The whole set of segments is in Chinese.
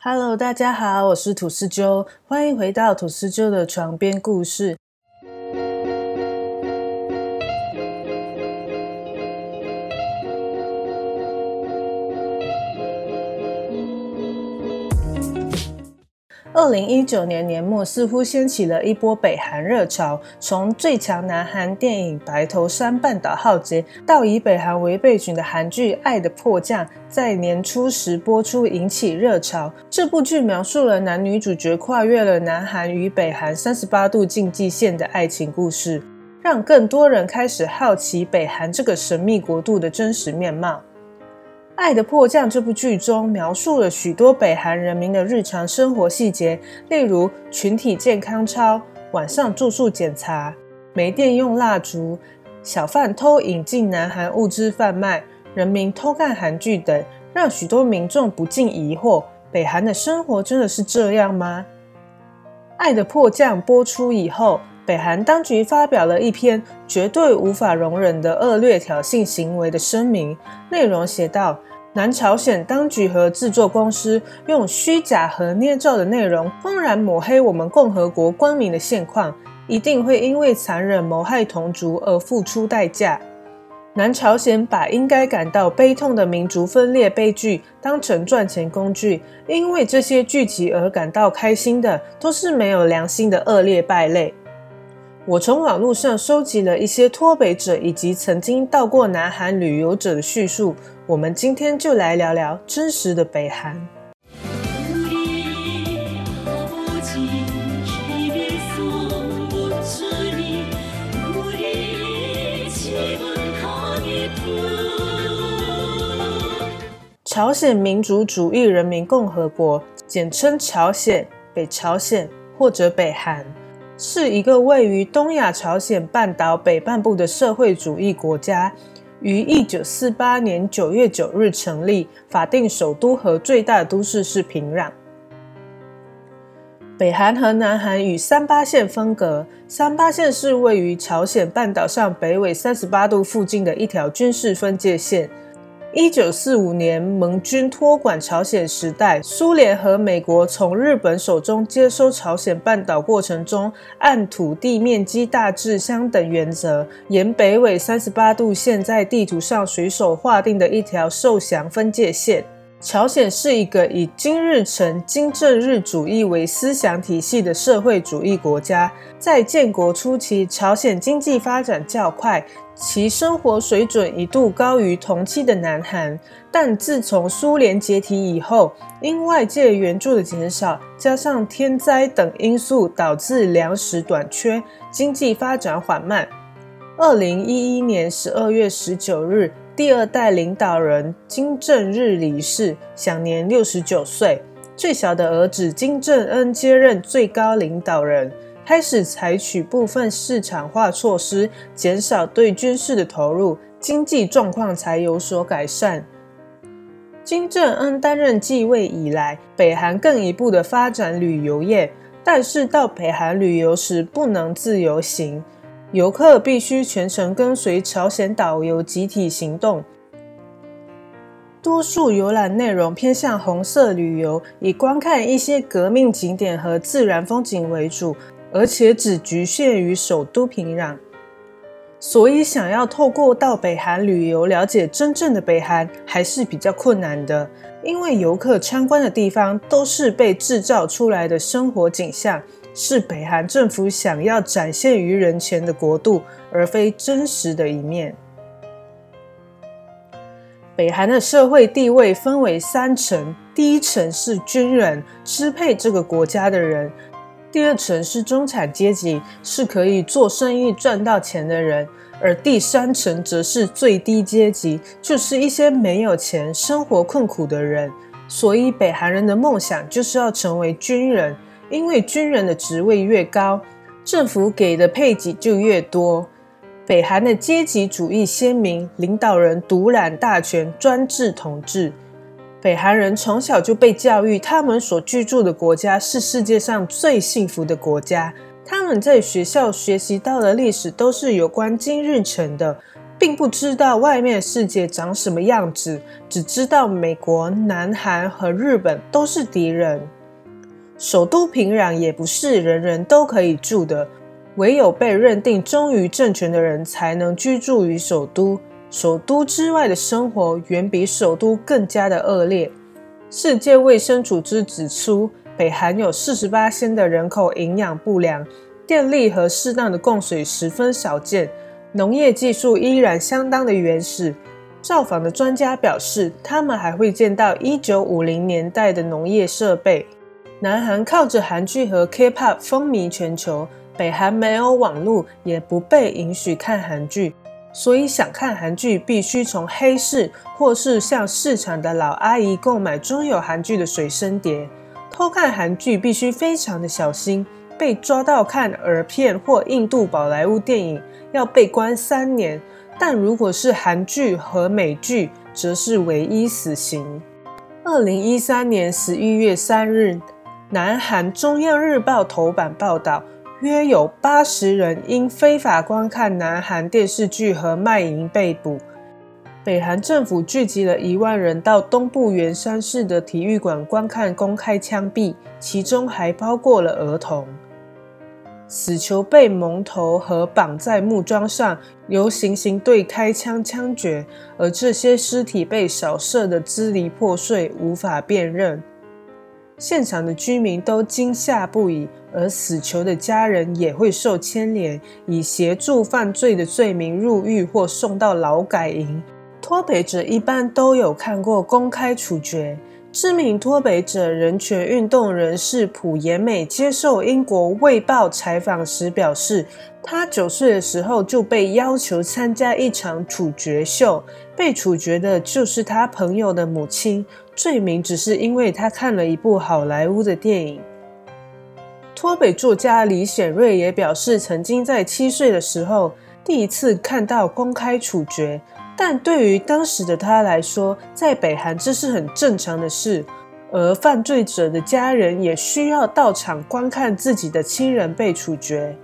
Hello，大家好，我是吐司鸠，欢迎回到吐司鸠的床边故事。二零一九年年末，似乎掀起了一波北韩热潮。从最强南韩电影《白头山半岛浩劫》到以北韩为背景的韩剧《爱的迫降》，在年初时播出，引起热潮。这部剧描述了男女主角跨越了南韩与北韩三十八度禁忌线的爱情故事，让更多人开始好奇北韩这个神秘国度的真实面貌。《爱的迫降》这部剧中描述了许多北韩人民的日常生活细节，例如群体健康操、晚上住宿检查、没电用蜡烛、小贩偷引进南韩物资贩卖、人民偷看韩剧等，让许多民众不禁疑惑：北韩的生活真的是这样吗？《爱的迫降》播出以后。北韩当局发表了一篇绝对无法容忍的恶劣挑衅行为的声明，内容写道：南朝鲜当局和制作公司用虚假和捏造的内容，公然抹黑我们共和国光明的现况，一定会因为残忍谋害同族而付出代价。南朝鲜把应该感到悲痛的民族分裂悲剧当成赚钱工具，因为这些聚集而感到开心的，都是没有良心的恶劣败类。我从网络上收集了一些脱北者以及曾经到过南韩旅游者的叙述，我们今天就来聊聊真实的北韩。朝鲜民主主义人民共和国，简称朝鲜、北朝鲜或者北韩。是一个位于东亚朝鲜半岛北半部的社会主义国家，于一九四八年九月九日成立，法定首都和最大都市是平壤。北韩和南韩与三八线分隔，三八线是位于朝鲜半岛上北纬三十八度附近的一条军事分界线。一九四五年，盟军托管朝鲜时代，苏联和美国从日本手中接收朝鲜半岛过程中，按土地面积大致相等原则，沿北纬三十八度线在地图上随手划定的一条受降分界线。朝鲜是一个以金日成、金正日主义为思想体系的社会主义国家。在建国初期，朝鲜经济发展较快，其生活水准一度高于同期的南韩。但自从苏联解体以后，因外界援助的减少，加上天灾等因素，导致粮食短缺，经济发展缓慢。二零一一年十二月十九日。第二代领导人金正日离世，享年六十九岁。最小的儿子金正恩接任最高领导人，开始采取部分市场化措施，减少对军事的投入，经济状况才有所改善。金正恩担任继位以来，北韩更一步的发展旅游业，但是到北韩旅游时不能自由行。游客必须全程跟随朝鲜导游集体行动，多数游览内容偏向红色旅游，以观看一些革命景点和自然风景为主，而且只局限于首都平壤。所以，想要透过到北韩旅游了解真正的北韩，还是比较困难的，因为游客参观的地方都是被制造出来的生活景象。是北韩政府想要展现于人前的国度，而非真实的一面。北韩的社会地位分为三层：第一层是军人，支配这个国家的人；第二层是中产阶级，是可以做生意赚到钱的人；而第三层则是最低阶级，就是一些没有钱、生活困苦的人。所以，北韩人的梦想就是要成为军人。因为军人的职位越高，政府给的配给就越多。北韩的阶级主义鲜明，领导人独揽大权，专制统治。北韩人从小就被教育，他们所居住的国家是世界上最幸福的国家。他们在学校学习到的历史都是有关金日成的。并不知道外面世界长什么样子，只知道美国、南韩和日本都是敌人。首都平壤也不是人人都可以住的，唯有被认定忠于政权的人才能居住于首都。首都之外的生活远比首都更加的恶劣。世界卫生组织指出，北韩有四十八的人口营养不良，电力和适当的供水十分少见。农业技术依然相当的原始。造访的专家表示，他们还会见到一九五零年代的农业设备。南韩靠着韩剧和 K-pop 风靡全球，北韩没有网络，也不被允许看韩剧，所以想看韩剧必须从黑市或是向市场的老阿姨购买装有韩剧的随身碟。偷看韩剧必须非常的小心，被抓到看耳片或印度宝莱坞电影。要被关三年，但如果是韩剧和美剧，则是唯一死刑。二零一三年十一月三日，南韩中央日报头版报道，约有八十人因非法观看南韩电视剧和卖淫被捕。北韩政府聚集了一万人到东部元山市的体育馆观看公开枪毙，其中还包括了儿童。死囚被蒙头和绑在木桩上，由行刑队开枪枪决，而这些尸体被扫射的支离破碎，无法辨认。现场的居民都惊吓不已，而死囚的家人也会受牵连，以协助犯罪的罪名入狱或送到劳改营。脱北者一般都有看过公开处决。知名脱北者、人权运动人士朴妍美接受英国《卫报》采访时表示，她九岁的时候就被要求参加一场处决秀，被处决的就是她朋友的母亲，罪名只是因为他看了一部好莱坞的电影。脱北作家李显瑞也表示，曾经在七岁的时候第一次看到公开处决。但对于当时的他来说，在北韩这是很正常的事，而犯罪者的家人也需要到场观看自己的亲人被处决。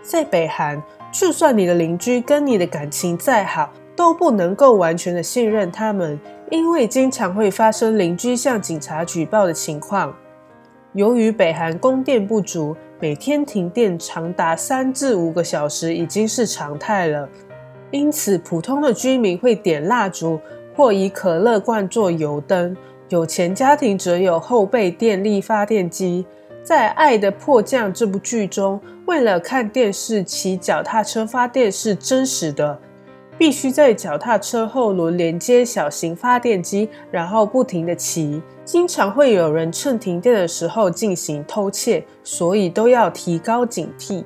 在北韩，就算你的邻居跟你的感情再好，都不能够完全的信任他们，因为经常会发生邻居向警察举报的情况。由于北韩供电不足，每天停电长达三至五个小时已经是常态了。因此，普通的居民会点蜡烛或以可乐罐做油灯，有钱家庭则有后备电力发电机。在《爱的迫降》这部剧中，为了看电视，骑脚踏车发电是真实的，必须在脚踏车后轮连接小型发电机，然后不停地骑。经常会有人趁停电的时候进行偷窃，所以都要提高警惕。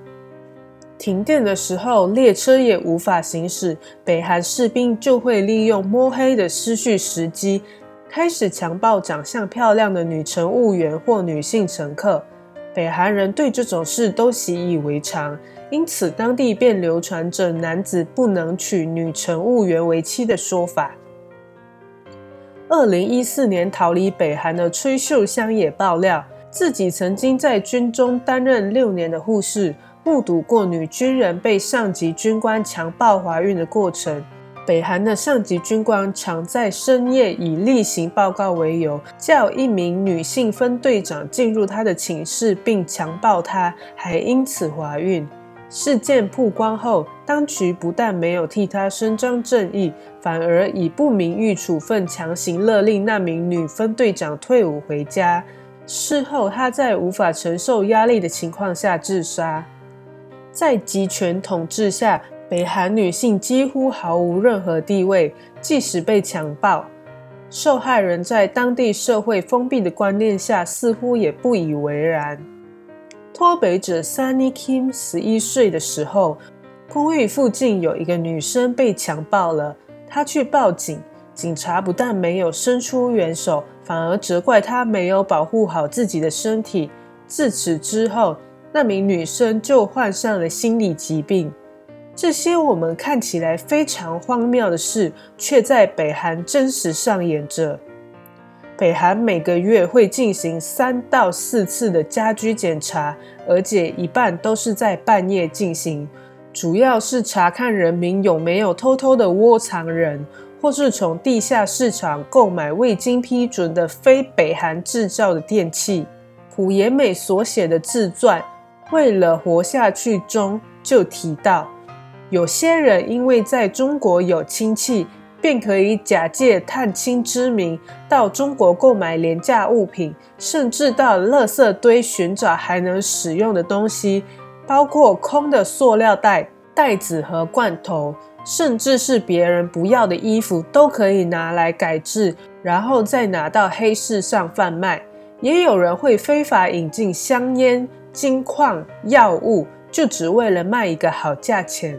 停电的时候，列车也无法行驶，北韩士兵就会利用摸黑的失去时机，开始强暴长相漂亮的女乘务员或女性乘客。北韩人对这种事都习以为常，因此当地便流传着男子不能娶女乘务员为妻的说法。二零一四年逃离北韩的崔秀香也爆料，自己曾经在军中担任六年的护士。目睹过女军人被上级军官强暴怀孕的过程。北韩的上级军官常在深夜以例行报告为由，叫一名女性分队长进入他的寝室并强暴她，还因此怀孕。事件曝光后，当局不但没有替她伸张正义，反而以不名誉处分强行勒令那名女分队长退伍回家。事后，她在无法承受压力的情况下自杀。在集权统治下，北韩女性几乎毫无任何地位，即使被强暴，受害人在当地社会封闭的观念下，似乎也不以为然。脱北者 Sunny Kim 十一岁的时候，公寓附近有一个女生被强暴了，她去报警，警察不但没有伸出援手，反而责怪她没有保护好自己的身体。自此之后，那名女生就患上了心理疾病。这些我们看起来非常荒谬的事，却在北韩真实上演着。北韩每个月会进行三到四次的家居检查，而且一半都是在半夜进行。主要是查看人民有没有偷偷的窝藏人，或是从地下市场购买未经批准的非北韩制造的电器。朴延美所写的自传《为了活下去》中就提到，有些人因为在中国有亲戚，便可以假借探亲之名到中国购买廉价物品，甚至到垃圾堆寻找还能使用的东西。包括空的塑料袋、袋子和罐头，甚至是别人不要的衣服，都可以拿来改制，然后再拿到黑市上贩卖。也有人会非法引进香烟、金矿、药物，就只为了卖一个好价钱。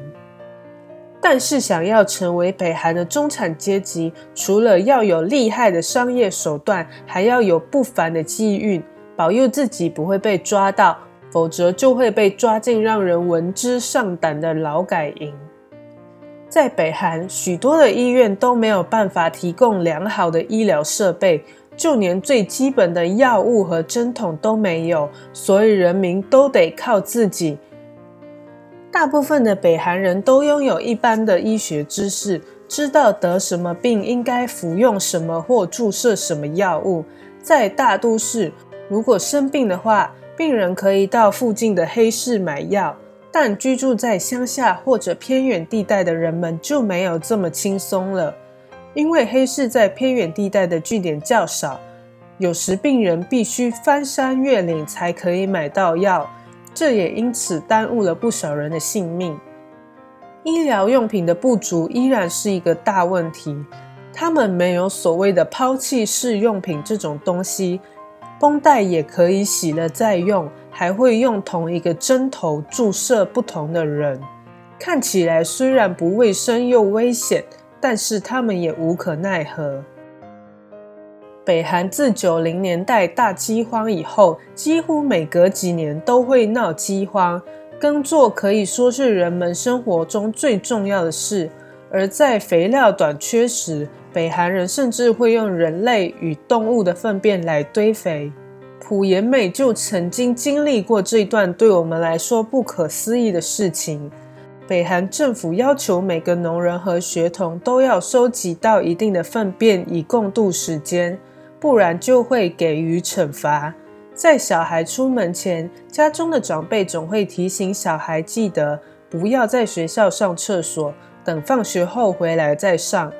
但是，想要成为北韩的中产阶级，除了要有厉害的商业手段，还要有不凡的机遇，保佑自己不会被抓到。否则就会被抓进让人闻之丧胆的劳改营。在北韩，许多的医院都没有办法提供良好的医疗设备，就连最基本的药物和针筒都没有，所以人民都得靠自己。大部分的北韩人都拥有一般的医学知识，知道得什么病应该服用什么或注射什么药物。在大都市，如果生病的话，病人可以到附近的黑市买药，但居住在乡下或者偏远地带的人们就没有这么轻松了，因为黑市在偏远地带的据点较少，有时病人必须翻山越岭才可以买到药，这也因此耽误了不少人的性命。医疗用品的不足依然是一个大问题，他们没有所谓的抛弃式用品这种东西。绷带也可以洗了再用，还会用同一个针头注射不同的人，看起来虽然不卫生又危险，但是他们也无可奈何。北韩自九零年代大饥荒以后，几乎每隔几年都会闹饥荒，耕作可以说是人们生活中最重要的事，而在肥料短缺时。北韩人甚至会用人类与动物的粪便来堆肥。朴延美就曾经经历过这段对我们来说不可思议的事情。北韩政府要求每个农人和学童都要收集到一定的粪便以共度时间，不然就会给予惩罚。在小孩出门前，家中的长辈总会提醒小孩记得不要在学校上厕所，等放学后回来再上。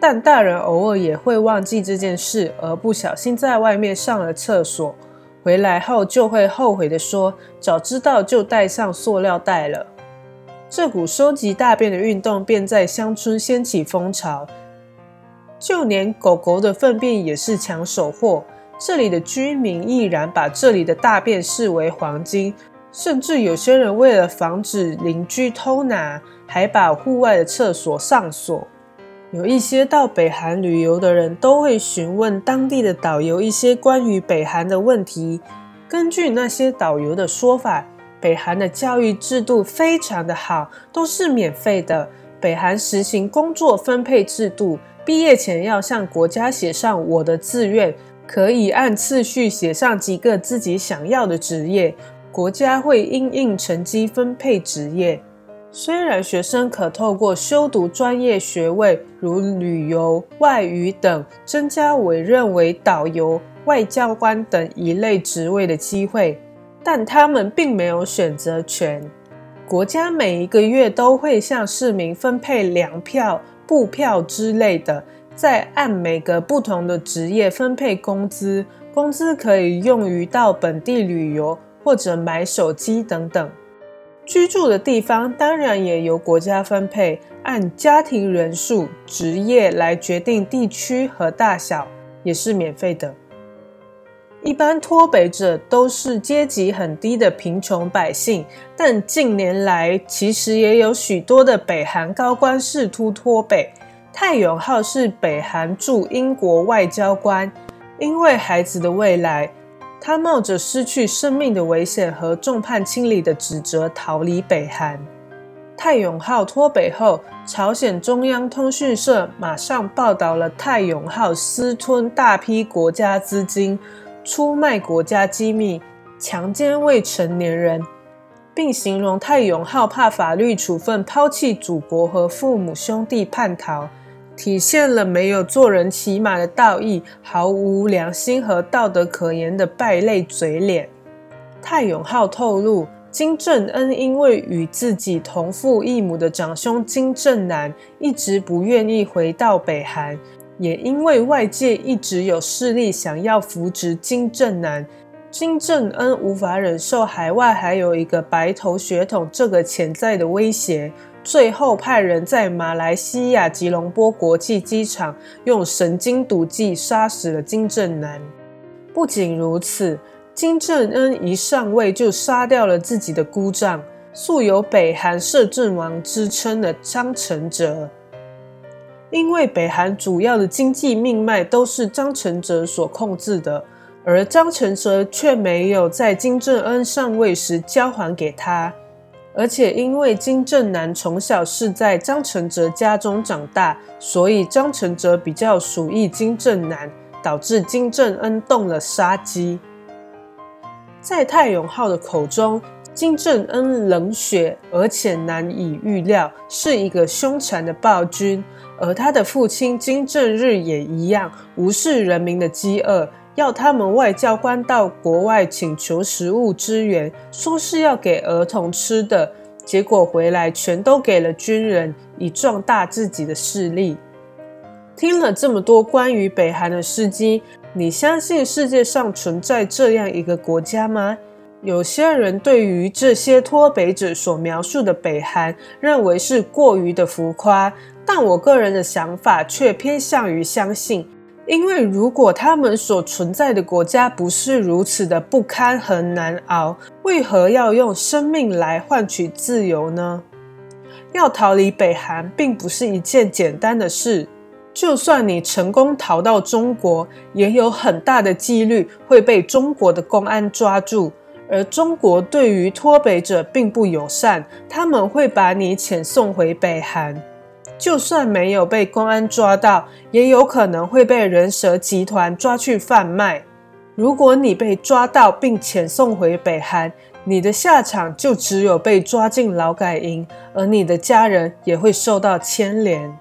但大人偶尔也会忘记这件事，而不小心在外面上了厕所，回来后就会后悔的说：“早知道就带上塑料袋了。”这股收集大便的运动便在乡村掀起风潮，就连狗狗的粪便也是抢手货。这里的居民毅然把这里的大便视为黄金，甚至有些人为了防止邻居偷拿，还把户外的厕所上锁。有一些到北韩旅游的人都会询问当地的导游一些关于北韩的问题。根据那些导游的说法，北韩的教育制度非常的好，都是免费的。北韩实行工作分配制度，毕业前要向国家写上我的志愿，可以按次序写上几个自己想要的职业，国家会因应成绩分配职业。虽然学生可透过修读专业学位，如旅游、外语等，增加委任为导游、外交官等一类职位的机会，但他们并没有选择权。国家每一个月都会向市民分配粮票、布票之类的，再按每个不同的职业分配工资，工资可以用于到本地旅游或者买手机等等。居住的地方当然也由国家分配，按家庭人数、职业来决定地区和大小，也是免费的。一般脱北者都是阶级很低的贫穷百姓，但近年来其实也有许多的北韩高官试图脱北。泰永浩是北韩驻英国外交官，因为孩子的未来。他冒着失去生命的危险和众叛亲离的指责逃离北韩。泰永浩脱北后，朝鲜中央通讯社马上报道了泰永浩私吞大批国家资金、出卖国家机密、强奸未成年人。并形容泰永浩怕法律处分，抛弃祖国和父母兄弟叛逃，体现了没有做人起码的道义，毫无良心和道德可言的败类嘴脸。泰永浩透露，金正恩因为与自己同父异母的长兄金正男一直不愿意回到北韩。也因为外界一直有势力想要扶植金正男，金正恩无法忍受海外还有一个白头血统这个潜在的威胁，最后派人在马来西亚吉隆坡国际机场用神经毒剂杀死了金正男。不仅如此，金正恩一上位就杀掉了自己的姑丈，素有北韩摄政王之称的张承哲。因为北韩主要的经济命脉都是张承哲所控制的，而张承哲却没有在金正恩上位时交还给他。而且因为金正男从小是在张承哲家中长大，所以张承哲比较属意金正男，导致金正恩动了杀机。在泰永浩的口中，金正恩冷血而且难以预料，是一个凶残的暴君。而他的父亲金正日也一样，无视人民的饥饿，要他们外交官到国外请求食物支援，说是要给儿童吃的，结果回来全都给了军人，以壮大自己的势力。听了这么多关于北韩的事迹，你相信世界上存在这样一个国家吗？有些人对于这些脱北者所描述的北韩，认为是过于的浮夸。但我个人的想法却偏向于相信，因为如果他们所存在的国家不是如此的不堪和难熬，为何要用生命来换取自由呢？要逃离北韩并不是一件简单的事，就算你成功逃到中国，也有很大的几率会被中国的公安抓住，而中国对于脱北者并不友善，他们会把你遣送回北韩。就算没有被公安抓到，也有可能会被人蛇集团抓去贩卖。如果你被抓到并遣送回北韩，你的下场就只有被抓进劳改营，而你的家人也会受到牵连。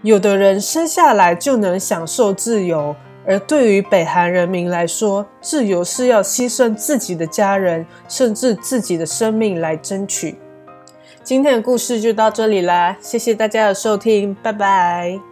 有的人生下来就能享受自由，而对于北韩人民来说，自由是要牺牲自己的家人，甚至自己的生命来争取。今天的故事就到这里啦，谢谢大家的收听，拜拜。